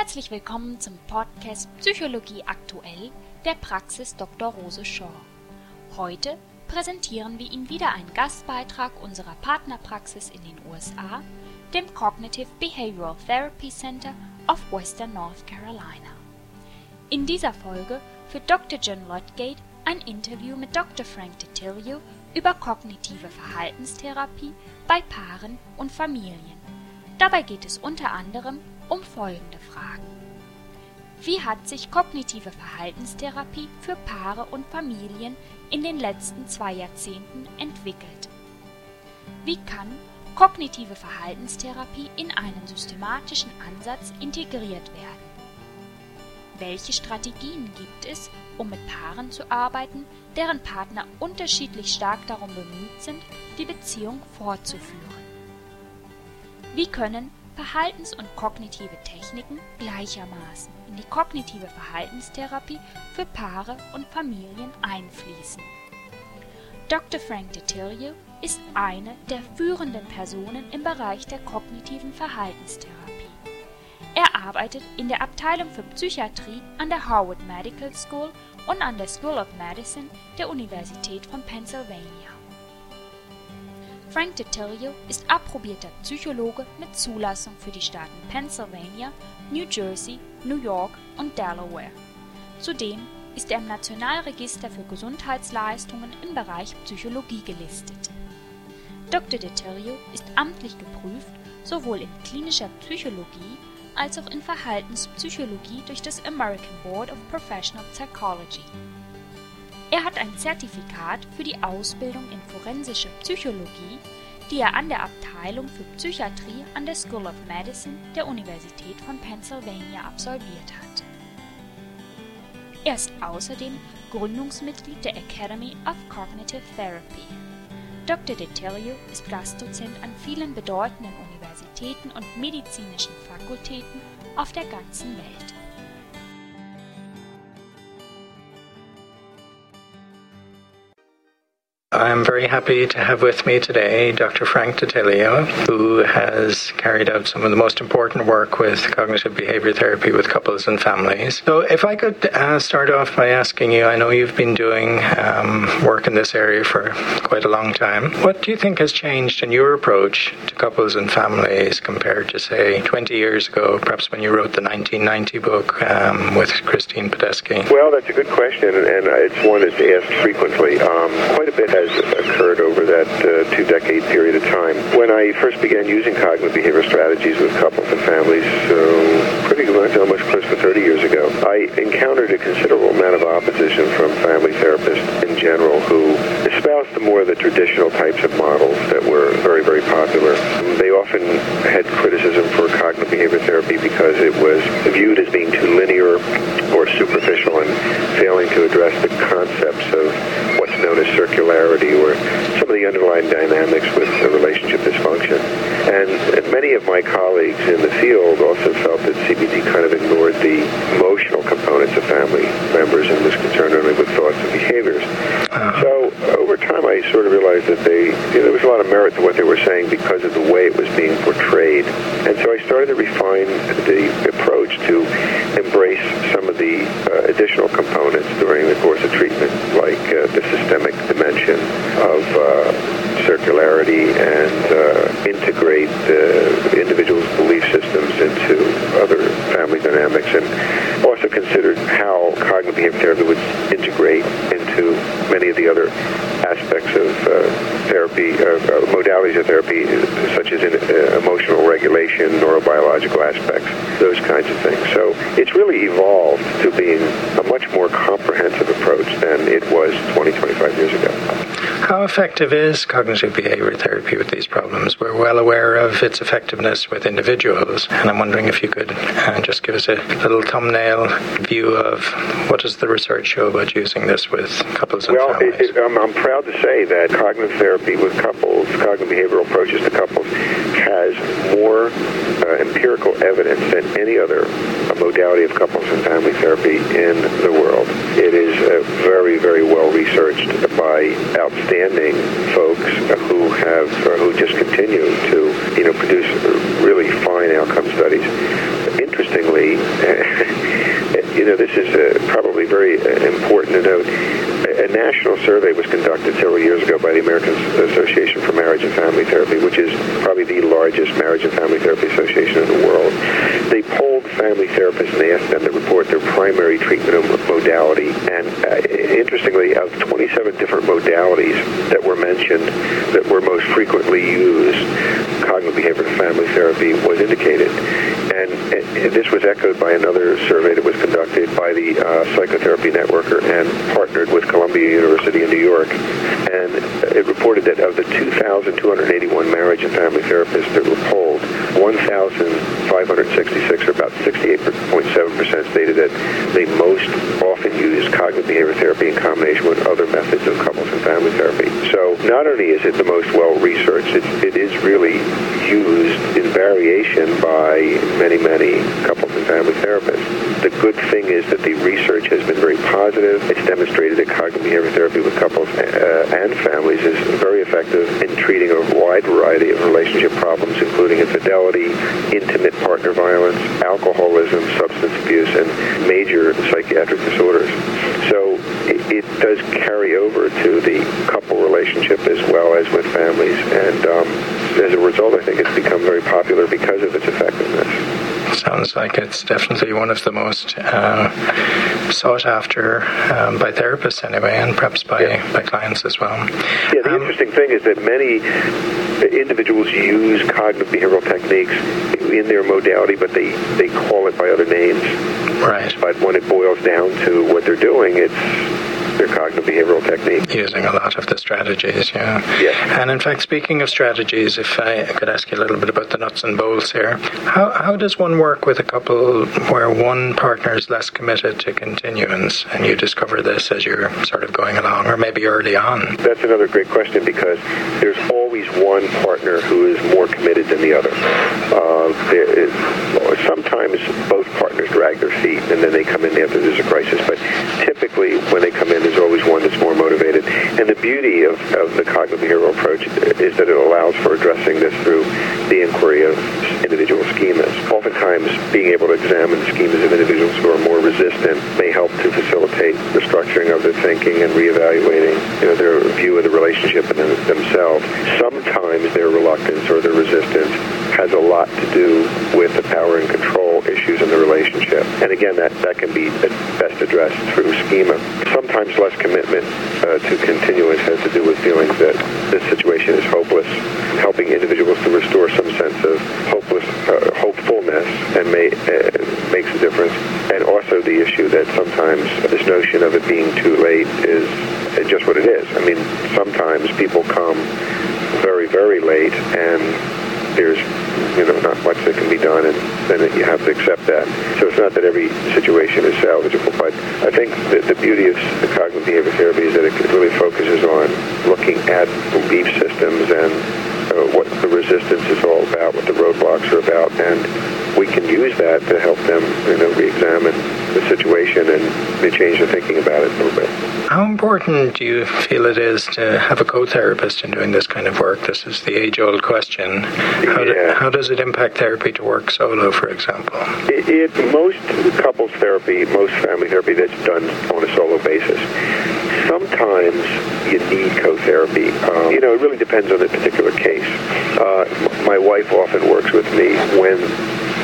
Herzlich willkommen zum Podcast Psychologie aktuell der Praxis Dr. Rose Shaw. Heute präsentieren wir Ihnen wieder einen Gastbeitrag unserer Partnerpraxis in den USA, dem Cognitive Behavioral Therapy Center of Western North Carolina. In dieser Folge führt Dr. John Lodgate ein Interview mit Dr. Frank DiTilio über kognitive Verhaltenstherapie bei Paaren und Familien. Dabei geht es unter anderem um folgende Fragen. Wie hat sich kognitive Verhaltenstherapie für Paare und Familien in den letzten zwei Jahrzehnten entwickelt? Wie kann kognitive Verhaltenstherapie in einen systematischen Ansatz integriert werden? Welche Strategien gibt es, um mit Paaren zu arbeiten, deren Partner unterschiedlich stark darum bemüht sind, die Beziehung fortzuführen? Wie können Verhaltens- und kognitive Techniken gleichermaßen in die kognitive Verhaltenstherapie für Paare und Familien einfließen. Dr. Frank DiTilio ist eine der führenden Personen im Bereich der kognitiven Verhaltenstherapie. Er arbeitet in der Abteilung für Psychiatrie an der Harvard Medical School und an der School of Medicine der Universität von Pennsylvania. Frank DiTilio ist approbierter Psychologe mit Zulassung für die Staaten Pennsylvania, New Jersey, New York und Delaware. Zudem ist er im Nationalregister für Gesundheitsleistungen im Bereich Psychologie gelistet. Dr. DiTilio ist amtlich geprüft sowohl in klinischer Psychologie als auch in Verhaltenspsychologie durch das American Board of Professional Psychology. Er hat ein Zertifikat für die Ausbildung in forensischer Psychologie, die er an der Abteilung für Psychiatrie an der School of Medicine der Universität von Pennsylvania absolviert hat. Er ist außerdem Gründungsmitglied der Academy of Cognitive Therapy. Dr. DeTellio ist Gastdozent an vielen bedeutenden Universitäten und medizinischen Fakultäten auf der ganzen Welt. I'm very happy to have with me today Dr. Frank Dattilio, who has carried out some of the most important work with cognitive behavior therapy with couples and families. So, if I could uh, start off by asking you, I know you've been doing um, work in this area for quite a long time. What do you think has changed in your approach to couples and families compared to, say, 20 years ago, perhaps when you wrote the 1990 book um, with Christine Padesky? Well, that's a good question, and it's one that's asked frequently. Um, quite a bit has occurred over that uh, two decade period of time. When I first began using cognitive behavioral strategies with couples and families, so pretty much almost close to 30 years ago, I encountered a considerable amount of opposition from family therapists in general who espoused the more the traditional types of models that were very, very popular. They often had criticism for cognitive behavior therapy because it was viewed as being too linear or superficial and failing to address the concepts of known as circularity or some of the underlying dynamics with the relationship dysfunction. And, many of my colleagues in the field also felt that CBT kind of ignored the emotional components of family members and was concerned only with thoughts and behaviors. Uh-huh. So over time, I sort of realized that they you know, there was a lot of merit to what they were saying because of the way it was being portrayed. And so I started to refine the approach to embrace some uh, additional components during the course of treatment, like uh, the systemic dimension of uh, circularity and uh, integrate the individual's belief systems into other family dynamics and also considered how cognitive behavior therapy would integrate into many of the other aspects of uh, therapy, modalities of therapy, such as in, uh, neurobiological aspects, those kinds of things. So it's really evolved to being a much more comprehensive approach than it was 20, 25 years ago. How effective is cognitive behavior therapy with these problems? We're well aware of its effectiveness with individuals, and I'm wondering if you could uh, just give us a little thumbnail view of what does the research show about using this with couples and well, families? Well, I'm, I'm proud to say that cognitive therapy with couples, cognitive behavioral approaches to couples, has more uh, empirical evidence than any other modality of couples and family therapy in the world. It is uh, very, very well researched by outstanding folks who have who just continue to you know produce really fine outcome studies. Interestingly, you know this is uh, probably very uh, important to note. A national survey was conducted several years ago by the American Association for Marriage and Family Therapy, which is probably the largest marriage and family therapy association in the world. They polled family therapists and they asked them to report their primary treatment modality. And uh, interestingly, out of 27 different modalities that were mentioned that were most frequently used, cognitive behavioral family therapy was indicated. And, and, this was echoed by another survey that was conducted by the uh, Psychotherapy Networker and partnered with Columbia University in New York. Reported that of the 2,281 marriage and family therapists that were polled, 1,566, or about 68.7%, stated that they most often use cognitive behavior therapy in combination with other methods of therapy. So not only is it the most well-researched, it, it is really used in variation by many, many couples and family therapists. The good thing is that the research has been very positive. It's demonstrated that cognitive behavior therapy with couples uh, and families is very effective in treating a wide variety of relationship problems, including infidelity, intimate partner violence, alcoholism, substance abuse, and major psychiatric disorders. So it, it does carry over to the couple relationship as well as with families. And um, as a result, I think it's become very popular because of its effectiveness sounds like it's definitely one of the most uh, sought after um, by therapists anyway, and perhaps by, yeah. by clients as well. Yeah, the um, interesting thing is that many individuals use cognitive behavioral techniques in their modality, but they, they call it by other names. Right. But when it boils down to what they're doing, it's their cognitive behavioral technique. Using a lot of the strategies, yeah. Yeah. And in fact, speaking of strategies, if I could ask you a little bit about the nuts and bolts here, how, how does one work with a couple where one partner is less committed to continuance and you discover this as you're sort of going along or maybe early on? That's another great question because there's always one partner who is more committed than the other. Uh, there is, sometimes both partners drag their feet and then they come in after there's a crisis, but typically when they come in, there's always one that's more motivated. And the beauty of, of the cognitive behavioral approach is that it allows for addressing this through the inquiry of individual schemas. Oftentimes, being able to examine schemas of individuals who are more resistant may help to facilitate the structuring of their thinking and reevaluating you know, their view of the relationship and themselves. Sometimes their reluctance or their resistance has a lot to do with the power and control issues in the relationship. And again, that, that can be best addressed through schema. Sometimes less commitment uh, to continuance has to do with feelings that the situation is hopeless, helping individuals to restore some sense of hopeless, uh, hopefulness, and may, uh, makes a difference. And also the issue that sometimes this notion of it being too late is just what it is. I mean, sometimes people come very, very late and there's you know not much that can be done, and then you have to accept that. So it's not that every situation is salvageable, but I think that the beauty of the cognitive behavior therapy is that it really focuses on looking at belief systems and uh, what the resistance is all about, what the roadblocks are about, and we can use that to help them, you know, re-examine the situation and change their thinking about it a little bit. How important do you feel it is to have a co-therapist in doing this kind of work? This is the age-old question. How, yeah. do, how does it impact therapy to work solo, for example? It, it most couples therapy, most family therapy that's done on a solo basis. Sometimes you need co-therapy. Um, you know, it really depends on the particular case. Uh, my wife often works with me when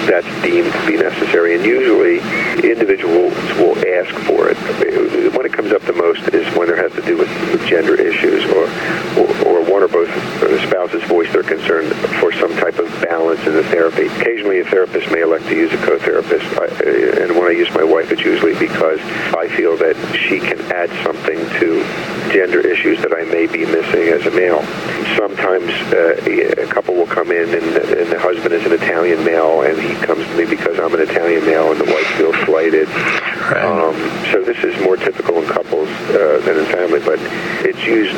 that's deemed to be necessary. And usually, individuals will ask for it. When it comes up the most is when there has to do with, with gender issues or, or, or one or both spouses voice their concern for some type of balance in the therapy. Occasionally, a therapist may elect to use a co-therapist. I, and when I use my wife, it's usually because I feel that she can add something to gender issues that I may be missing as a male. Sometimes uh, a couple will come in and, and the husband is an Italian male and he comes to me because I'm an Italian male and the wife feels slighted. Right. Um, so this is more typical in couples uh, than in family, but it's used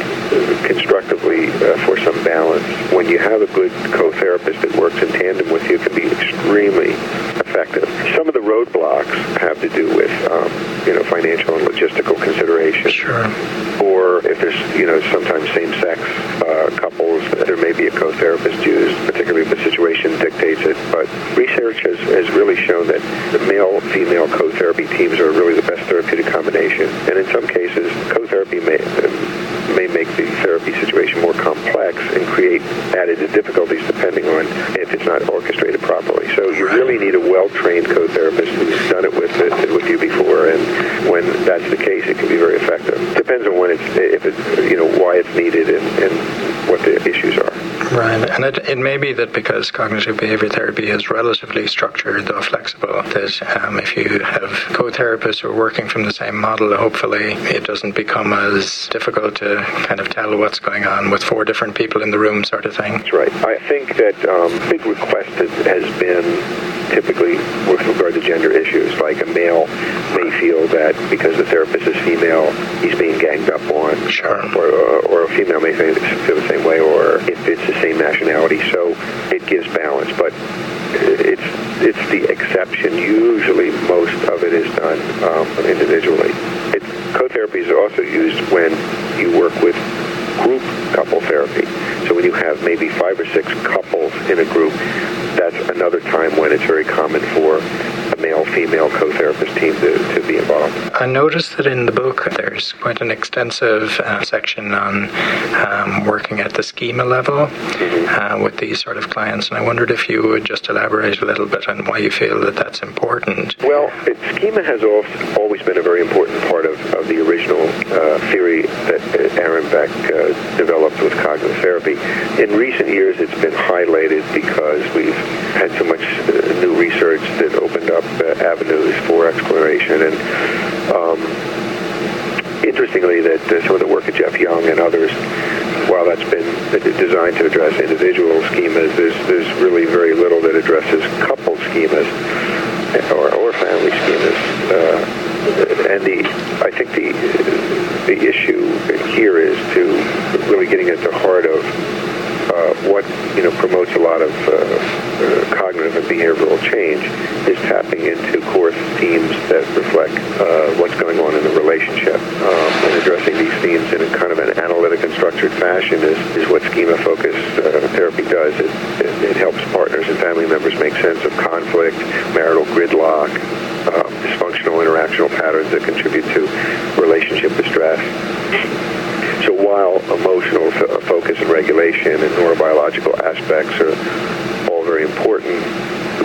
constructively uh, for some balance. When you have a good co-therapist that works in tandem with you, it can be extremely effective. Some of the roadblocks have to do with, um, you know, financial and logistical considerations. Sure. Or if there's, you know, sometimes same-sex uh, couples, there may be a co-therapist used, particularly if the situation dictates it. But research has, has really shown that the male-female co-therapy teams are really the best therapeutic combination of difficulties depending on if it's not orchestrated properly. So you really need a well-trained co-therapist who's done it with it, with you before, and when that's the case, it can be very effective. Depends on when it's, if it's, you know, why it's needed and, and what the issues are. Right, and it, may be that because cognitive behavior therapy is relatively structured, though flexible, that um, if you have co-therapists who are working from the same model, hopefully it doesn't become as difficult to kind of tell what's going on with four different people in the room, sort of thing. That's right. I think that um, big request has been typically with regard gender issues, like a male may feel that because the therapist is female, he's being ganged up on, sure. or, or a female may feel the same way, or if it's the same nationality. So it gives balance, but it's it's the exception. Usually, most of it is done um, individually. It, co-therapy is also used when you work with group couple therapy. So when you have maybe five or six couples in a group, that's another time when it's very common for a male-female co-therapist team to, to be involved. I noticed that in the book there's quite an extensive uh, section on um, working at the schema level mm-hmm. uh, with these sort of clients, and I wondered if you would just elaborate a little bit on why you feel that that's important. Well, it, schema has always been a very important part of, of the original uh, theory that Aaron Beck uh, developed with cognitive therapy. In recent years, it's been highlighted because we've had so much uh, new research that opened up uh, avenues for exploration. And um, interestingly, that uh, some of the work of Jeff Young and others, while that's been designed to address individual schemas, there's, there's really very little that addresses couple schemas or, or family schemas. Uh, and the I think the the issue here is to really getting at the heart of uh, what you know promotes a lot of uh, cognitive and behavioral change is tapping into core themes that reflect uh, what's going on in the relationship um, and addressing these themes in a kind of an analytic and structured fashion is, is what schema-focused uh, therapy does. It, it, it helps partners and family members make sense of conflict, marital gridlock, uh, dysfunctional interactional patterns that contribute to relationship distress. So while emotional focus and regulation and neurobiological aspects are very important,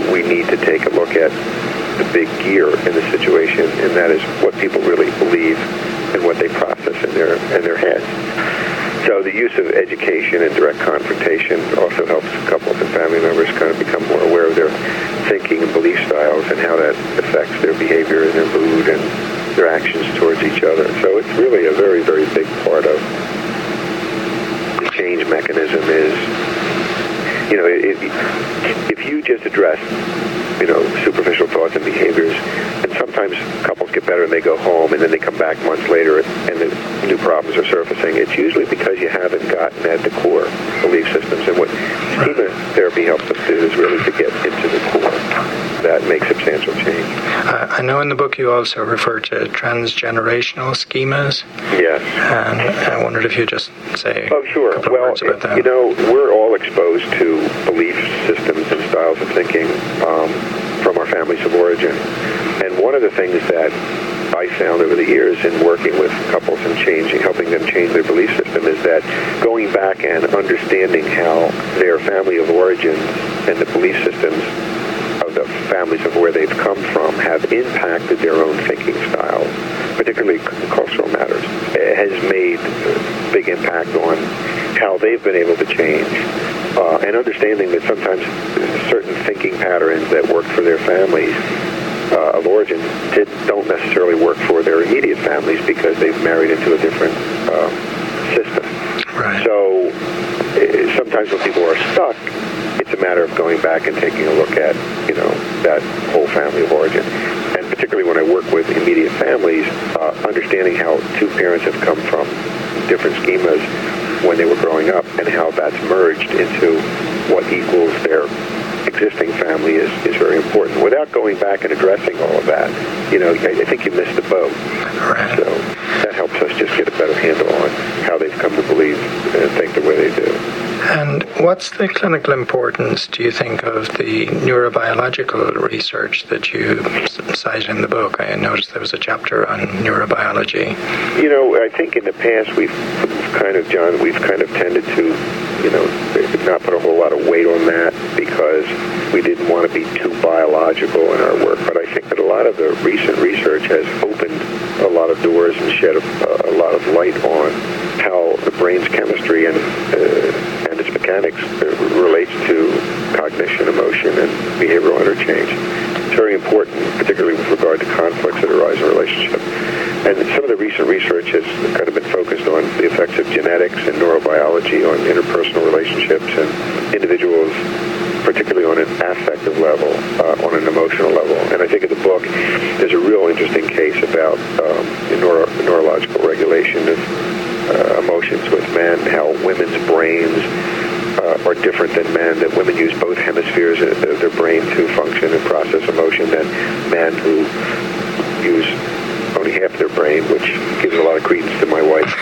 we need to take a look at the big gear in the situation, and that is what people really believe and what they process in their in their heads. So the use of education and direct confrontation also helps couples and family members kind of become more aware of their thinking and belief styles and how that affects their behavior and their mood and their actions towards each other. So it's really a very, very big part of the change mechanism is, you know, if, if you just address you know, superficial thoughts and behaviors. And sometimes couples get better and they go home and then they come back months later and the new problems are surfacing. It's usually because you haven't gotten at the core belief systems. And what schema therapy helps us do is really to get into the core that makes substantial change. Uh, I know in the book you also refer to transgenerational schemas. Yes. And I wondered if you just say oh, sure. well, You know, we're all exposed to belief systems and styles of thinking. Um, from our families of origin. And one of the things that I found over the years in working with couples and changing, helping them change their belief system is that going back and understanding how their family of origin and the belief systems families of where they've come from have impacted their own thinking styles, particularly cultural matters, it has made a big impact on how they've been able to change uh, and understanding that sometimes certain thinking patterns that work for their families uh, of origin did, don't necessarily work for their immediate families because they've married into a different uh, system. Right. So uh, sometimes when people are stuck, matter of going back and taking a look at, you know, that whole family of origin. And particularly when I work with immediate families, uh, understanding how two parents have come from different schemas when they were growing up and how that's merged into what equals their existing family is, is very important. Without going back and addressing all of that, you know, I, I think you missed the boat. Right. So us just get a better handle on how they've come to believe and think the way they do. And what's the clinical importance, do you think, of the neurobiological research that you cite in the book? I noticed there was a chapter on neurobiology. You know, I think in the past we've kind of, John, we've kind of tended to, you know, not put a whole lot of weight on that because we didn't want to be too biological in our work. But I think that a lot of the recent research has opened a lot of doors and shed a, a lot of light on how the brain's chemistry and uh, and its mechanics uh, relates to cognition, emotion, and behavioral interchange. It's very important, particularly with regard to conflicts that arise in relationships. And some of the recent research has kind of been focused on the effects of genetics and neurobiology on interpersonal relationships and individuals, particularly on an affective level, uh, on an emotional level. And I think in the book, there's a real interesting case about um, neuro- neurological regulation of uh, emotions with men, how women's brains uh, are different than men, that women use both hemispheres of their brain to function and process emotion, than men who use only half their brain, which gives a lot of credence to my wife's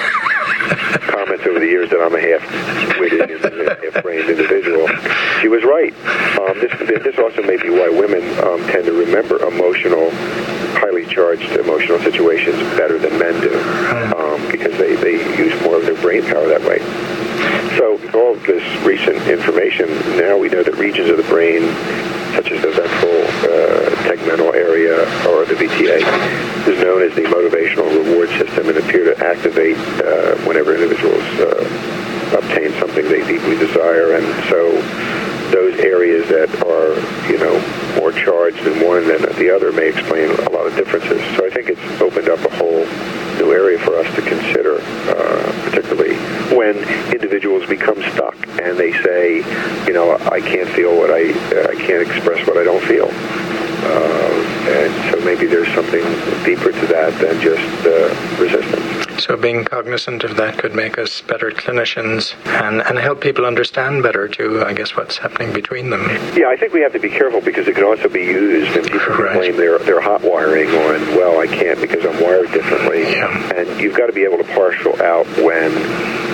comments over the years that I'm a half-witted and half-brained individual. She was right. Um, this, this also may be why women um, tend to remember emotional, highly charged emotional situations better than men do, um, because they, they use more of their brain power that way. So all of this recent information, now we know that regions of the brain, such as the ventral uh, area or the VTA, is known as the motivational reward system and appear to activate uh, whenever individuals uh, obtain something they deeply desire. And so those areas that are, you know, more charged in one than the other may explain a lot of differences. So I think it's opened up a whole new area for us to consider, uh, particularly when individuals become stuck and they say, you know, I can't feel what I, I can't express what I don't feel. Uh, and so maybe there's something deeper to that than just uh, resistance. So being cognizant of that could make us better clinicians and, and help people understand better too, I guess, what's happening between them. Yeah, I think we have to be careful because it can also be used and people right. blame their, their hot wiring on, well, I can't because I'm wired differently. Yeah. And you've got to be able to partial out when,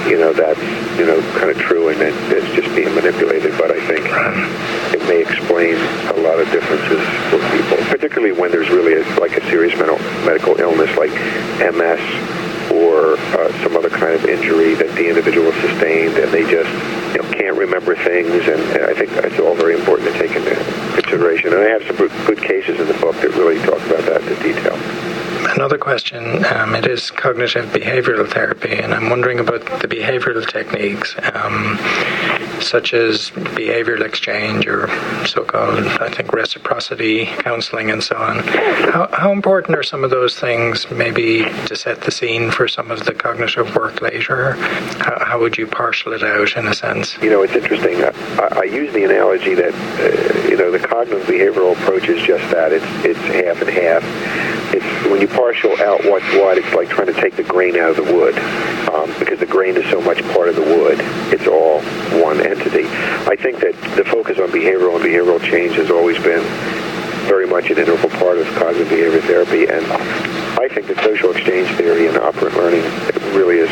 you know, that's, you know, kind of true and it's just being manipulated. But I think it may explain a lot of differences for people, particularly when there's really a, like a serious mental, medical illness like MS or uh, some other kind of injury that the individual sustained, and they just you know, can't remember things. And, and I think that's all very important to take into consideration. And I have some good cases in the book that really talk about that in detail. Another question, um, it is cognitive behavioral therapy, and I'm wondering about the behavioral techniques, um, such as behavioral exchange or so-called, I think, reciprocity counseling and so on. How, how important are some of those things maybe to set the scene for some of the cognitive work later? How, how would you parcel it out in a sense? You know, it's interesting. I, I use the analogy that, uh, you know, the cognitive behavioral approach is just that. It's, it's half and half. It's when you partial out what's what, it's like trying to take the grain out of the wood um, because the grain is so much part of the wood. It's all one entity. I think that the focus on behavioral and behavioral change has always been very much an integral part of cognitive behavior therapy, and I think that social exchange theory and operant learning really is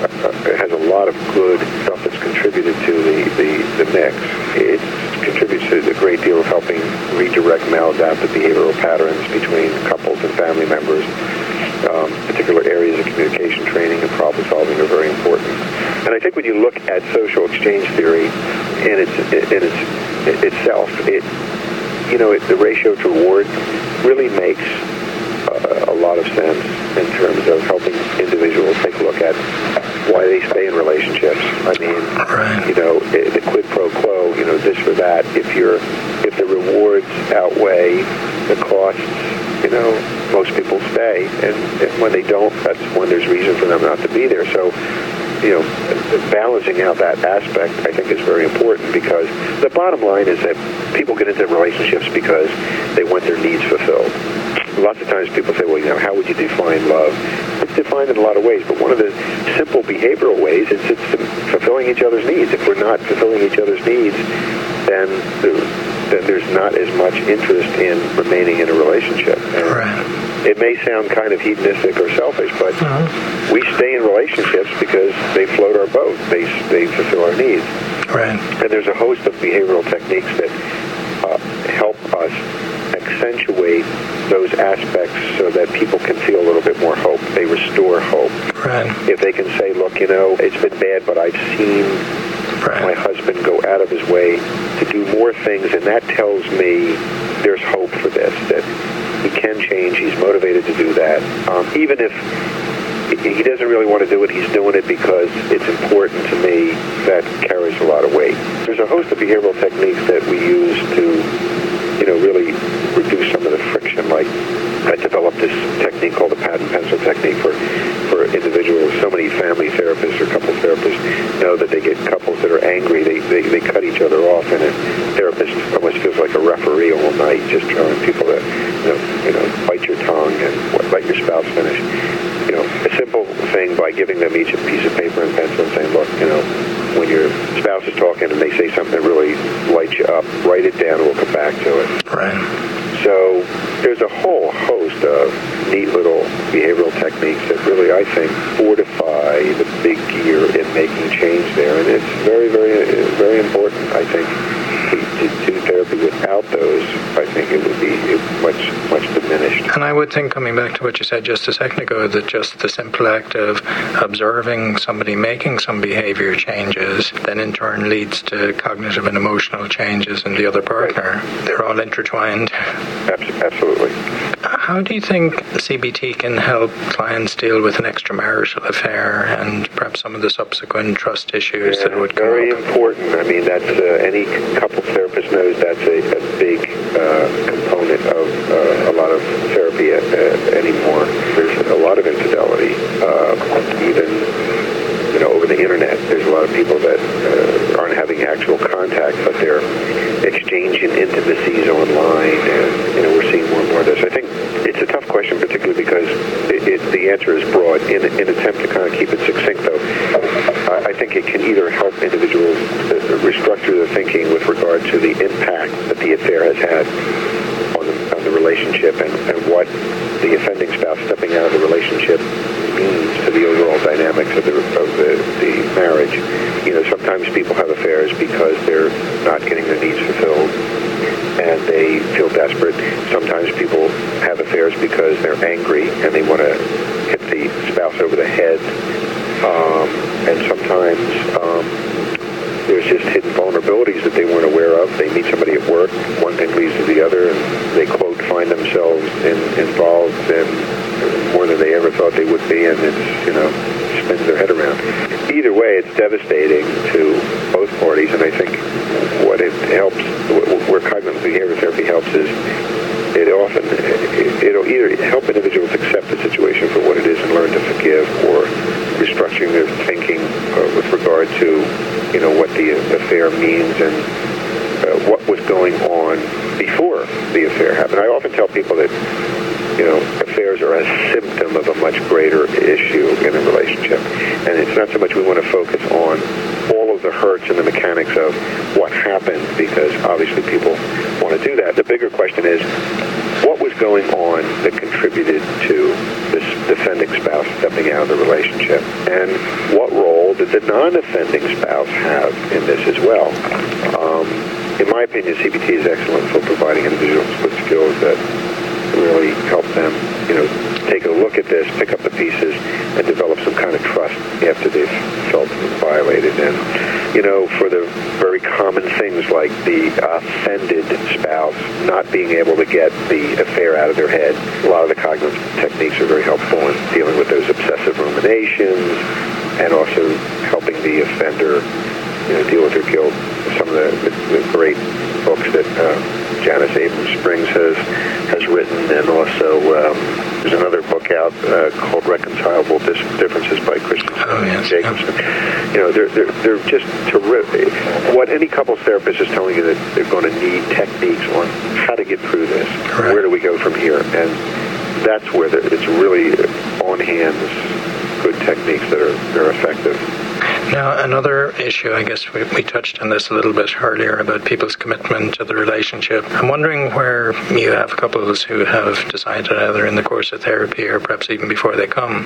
uh, has a lot of good stuff that's contributed to the, the, the mix. It contributes to a great deal of helping redirect maladaptive behavioral patterns between couples and family members. Um, particular areas of communication training and problem solving are very important. And I think when you look at social exchange theory in its in its itself, it you know it, the ratio to reward really makes uh, a lot of sense in terms of helping individuals take a look at why they stay in relationships. I mean, right. you know, eh, the quid pro quo, you know, this or that. If you're, if the rewards outweigh the costs, you know, most people stay, and, and when they don't, that's when there's reason for them not to be there. So, you know, balancing out that aspect, I think, is very important because the bottom line is that people get into relationships because they want their needs fulfilled lots of times people say, well, you know, how would you define love? It's defined in a lot of ways, but one of the simple behavioral ways is it's fulfilling each other's needs. If we're not fulfilling each other's needs, then then there's not as much interest in remaining in a relationship. And right. It may sound kind of hedonistic or selfish, but uh-huh. we stay in relationships because they float our boat. They they fulfill our needs. Right. And there's a host of behavioral techniques that uh, help us accentuate those aspects so that people can feel a little bit more hope. They restore hope. Right. If they can say, look, you know, it's been bad, but I've seen right. my husband go out of his way to do more things, and that tells me there's hope for this, that he can change, he's motivated to do that. Um, even if he doesn't really want to do it. He's doing it because it's important to me. That carries a lot of weight. There's a host of behavioral techniques that we use to, you know, really reduce some of the friction. Like I developed this technique called the pad and pencil technique for for individuals. So many family therapists or couple therapists know that they get couples that are angry. They they, they cut each other off, and a therapist almost feels like a referee all night, just telling people to, you know, you know, bite your tongue and let your spouse finish know, a simple thing by giving them each a piece of paper and pencil and saying, look, you know, when your spouse is talking and they say something that really lights you up, write it down and we'll come back to it. Right. So there's a whole host of neat little behavioral techniques that really, I think, fortify the big gear in making change there. And it's very, very, very important, I think, to do therapy without those, I think it would be much, much diminished. And I would think, coming back to what you said just a second ago, that just the simple act of observing somebody making some behavior changes then in turn leads to cognitive and emotional changes in the other partner. Right. They're all intertwined. Absolutely. How do you think CBT can help clients deal with an extramarital affair and perhaps some of the subsequent trust issues yeah, that would come Very up? important. I mean, that's uh, any couple therapist knows that's a, a big uh, component of uh, a lot of therapy uh, anymore. There's a lot of infidelity, uh, even you know over the internet. There's a lot of people that uh, aren't having actual contact, but they're exchanging intimacies online, and you know we're seeing more and more of this. I think it's a tough question, particularly because it, it, the answer is broad. In an attempt to kind of keep it succinct, though, I, I think it can either help individuals uh, restructure their thinking with regard to the impact that the affair has had on the, on the relationship and what the offending spouse stepping out of the relationship means to the overall dynamics of the of the, the marriage. You know, sometimes people have affairs because they're not getting their needs fulfilled and they feel desperate. Sometimes people have affairs because they're angry and they want to hit the spouse over the head. Um, and sometimes um, there's just hidden vulnerabilities that they weren't aware of. They meet somebody at work, one thing leads to the other, and they quote find themselves in, involved in more than they ever thought they would be, and it's you know spins their head around. Either way, it's devastating to both parties, and I think what it helps, where cognitive behavior therapy helps, is it often it'll either help individuals accept the situation for what it is and learn to forgive, or restructuring their thinking uh, with regard to you know what the affair means and uh, what going on before the affair happened. I often tell people that you know, affairs are a symptom of a much greater issue in a relationship. And it's not so much we want to focus on all of the hurts and the mechanics of what happened, because obviously people want to do that. The bigger question is, what was going on that contributed to this defending spouse stepping out of the relationship? And what role did the non-offending spouse have in this as well? Um, in my opinion, CBT is excellent for providing individuals with skills that really help them, you know, take a look at this, pick up the pieces, and develop some kind of trust after they've felt violated. And, you know, for the very common things like the offended spouse not being able to get the affair out of their head, a lot of the cognitive techniques are very helpful in dealing with those obsessive ruminations and also helping the offender, you know, deal with their guilt. Some of the, the, the great books that uh, Janis Abrahms Springs has has written, and also um, there's another book out uh, called Reconcilable Differences by Christensen oh, yes. Jacobson. You know, they're, they're, they're just terrific. What any couples therapist is telling you that they're going to need techniques on how to get through this. Correct. Where do we go from here? And that's where the, it's really on hands good techniques that are, that are effective. Now, another issue, I guess we, we touched on this a little bit earlier about people's commitment to the relationship. I'm wondering where you have couples who have decided either in the course of therapy or perhaps even before they come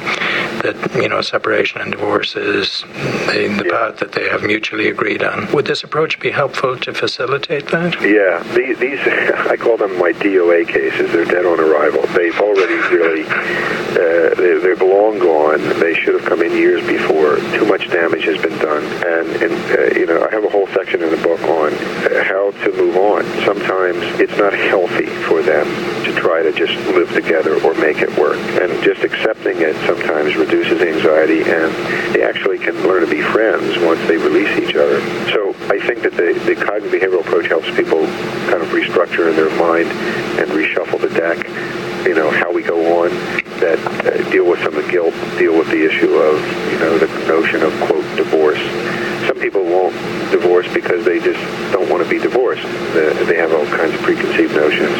that, you know, separation and divorce is the, the path that they have mutually agreed on. Would this approach be helpful to facilitate that? Yeah. These, these I call them my DOA cases. They're dead on arrival. They've already really, uh, they, they're long gone. They should have come in years before. Too much damage has been done, and, and uh, you know, I have a whole section in the book on how to move on. Sometimes it's not healthy for them to try to just live together or make it work, and just accepting it sometimes reduces anxiety, and they actually can learn to be friends once they release each other. So I think that the, the cognitive behavioral approach helps people kind of restructure in their mind and reshuffle the deck you know, how we go on, that uh, deal with some of the guilt, deal with the issue of, you know, the notion of, quote, divorce. Some people won't divorce because they just don't want to be divorced. Uh, they have all kinds of preconceived notions,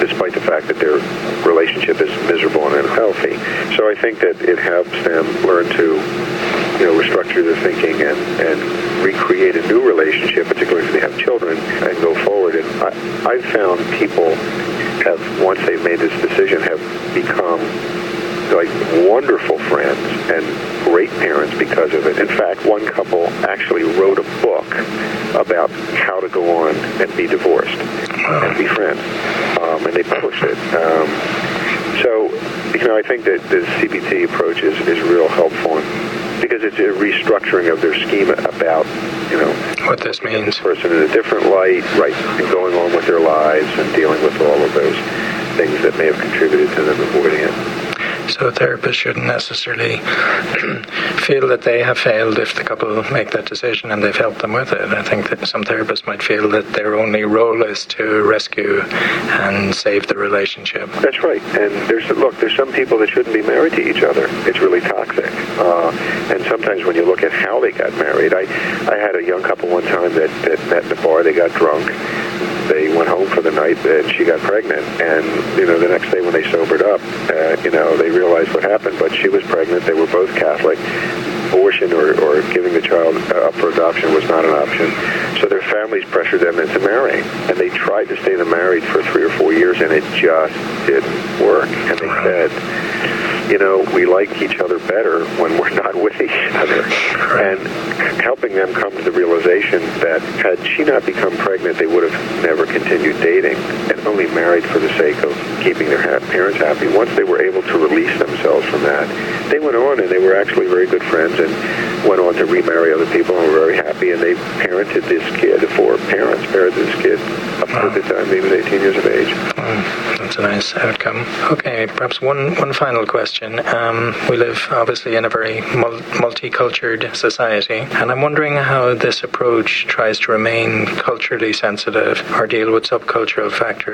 despite the fact that their relationship is miserable and unhealthy. So I think that it helps them learn to, you know, restructure their thinking and, and recreate a new relationship, particularly if they have children, and go forward. And I, I've found people have, once they've made this decision, have become like wonderful friends and great parents because of it. In fact, one couple actually wrote a book about how to go on and be divorced and be friends, um, and they published it. Um, so, you know, I think that the CBT approach is, is real helpful because it's a restructuring of their schema about, you know, what this means. This person in a different light, right, and going on with their lives and dealing with all of those things that may have contributed to them avoiding it. So a therapist shouldn't necessarily feel that they have failed if the couple make that decision and they've helped them with it. I think that some therapists might feel that their only role is to rescue and save the relationship. That's right. And there's look, there's some people that shouldn't be married to each other. It's really toxic. Uh, and sometimes when you look at how they got married, I I had a young couple one time that that met in the bar. They got drunk went home for the night and she got pregnant. And, you know, the next day when they sobered up, uh, you know, they realized what happened. But she was pregnant. They were both Catholic. Abortion or, or giving the child up for adoption was not an option. So their families pressured them into marrying. And they tried to stay married for three or four years, and it just didn't work. And they said, you know, we like each other better when we're not with each other. And helping them come to the realization that had she not become pregnant, they would have never continued dating and only married for the sake of keeping their ha- parents happy. Once they were able to release themselves from that, they went on and they were actually very good friends and went on to remarry other people and were very happy. And they parented this kid, four parents parented this kid up wow. to the time he was 18 years of age. Mm, that's a nice outcome. Okay, perhaps one, one final question. Um, we live obviously in a very mul- multicultural society, and I'm wondering how this approach tries to remain culturally sensitive or deal with subcultural factors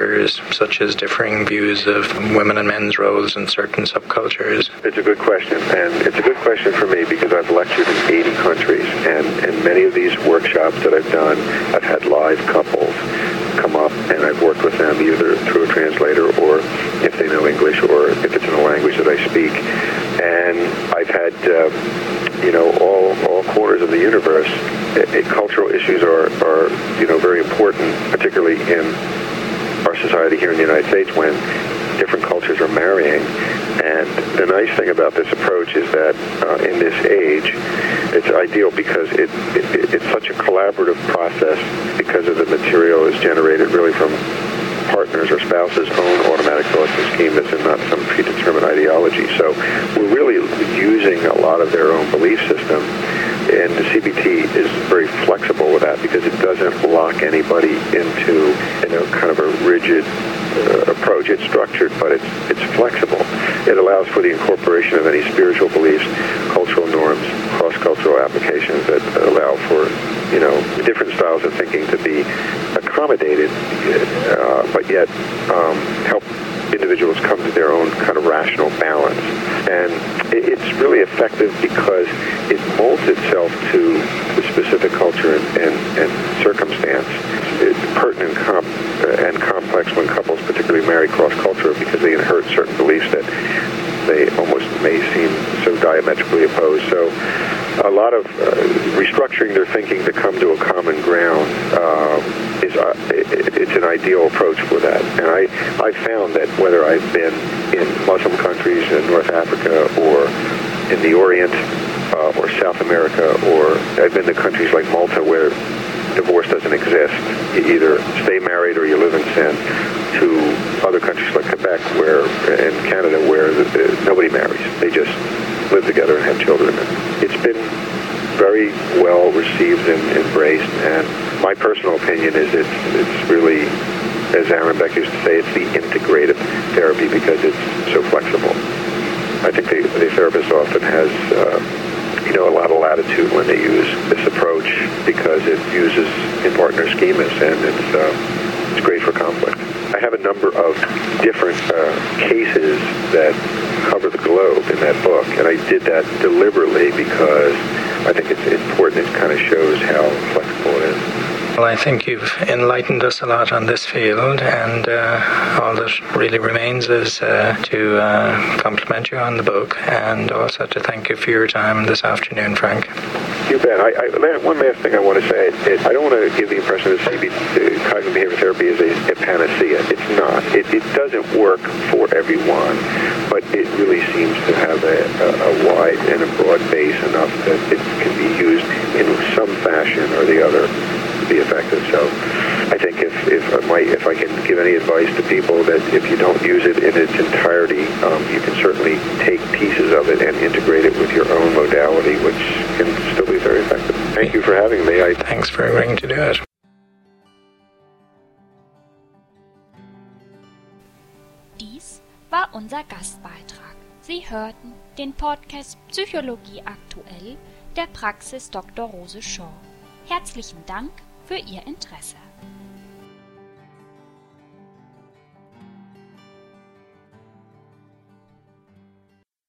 such as differing views of women and men's roles in certain subcultures. It's a good question, and it's a good question for me because I've lectured in 80 countries, and in many of these workshops that I've done, I've had live couples come up, and I've worked with them either through a translator or if they know English or if it's in a language that I speak. And I've had, uh, you know, all, all corners of the universe. It, it, cultural issues are, are, you know, very important, particularly in society here in the United States when different cultures are marrying. And the nice thing about this approach is that uh, in this age, it's ideal because it, it, it's such a collaborative process because of the material is generated really from partners or spouses' own automatic and schemas and not some predetermined ideology. So we're really using a lot of their own belief system and the CBT is very flexible with that because it doesn't lock anybody into you know kind of a rigid uh, approach. It's structured, but it's it's flexible. It allows for the incorporation of any spiritual beliefs, cultural norms, cross-cultural applications that allow for you know different styles of thinking to be accommodated, uh, but yet um, help individuals come to their own kind of rational balance. And it's really effective because it molds itself to the specific culture and, and, and circumstance. It's pertinent comp, uh, and complex when couples particularly marry cross-cultural because they inherit certain beliefs that they almost may seem so diametrically opposed. So a lot of uh, restructuring their thinking to come to a common ground uh, is uh, it, it's an ideal approach for that. And I I found that whether I've been in Muslim countries in North Africa or in the Orient uh, or South America or I've been to countries like Malta where divorce doesn't exist. You either stay married or you live in sin. To other countries like Quebec, where and Canada, where the, the, nobody marries. They just live together and have children. It's been very well received and embraced. And my personal opinion is it's it's really, as Aaron Beck used to say, it's the integrative therapy because it's so flexible. I think the, the therapist often has. Uh, you know, a lot of latitude when they use this approach because it uses in partner schemas and it's uh, it's great for conflict. I have a number of different uh, cases that cover the globe in that book, and I did that deliberately because I think it's important. It kind of shows how flexible it is. Well, I think you've enlightened us a lot on this field, and uh, all that really remains is uh, to uh, compliment you on the book and also to thank you for your time this afternoon, Frank. You bet. I, I, one last thing I want to say. It, I don't want to give the impression that CB, uh, cognitive behavior therapy is a, a panacea. It's not. It, it, doesn't work for everyone, but it really seems to have a, a, a wide and a broad base enough that it can be used in some fashion or the other be effective. So I think if, if, I might, if I can give any advice to people that if you don't use it in its entirety, um, you can certainly take pieces of it and integrate it with your own modality, which can still be very effective. Thank you for having me. I Thanks for agreeing to do it. Dies war unser Gastbeitrag. Sie hörten den Podcast Psychologie aktuell der Praxis Dr. Rose Shaw. Herzlichen Dank für Ihr Interesse.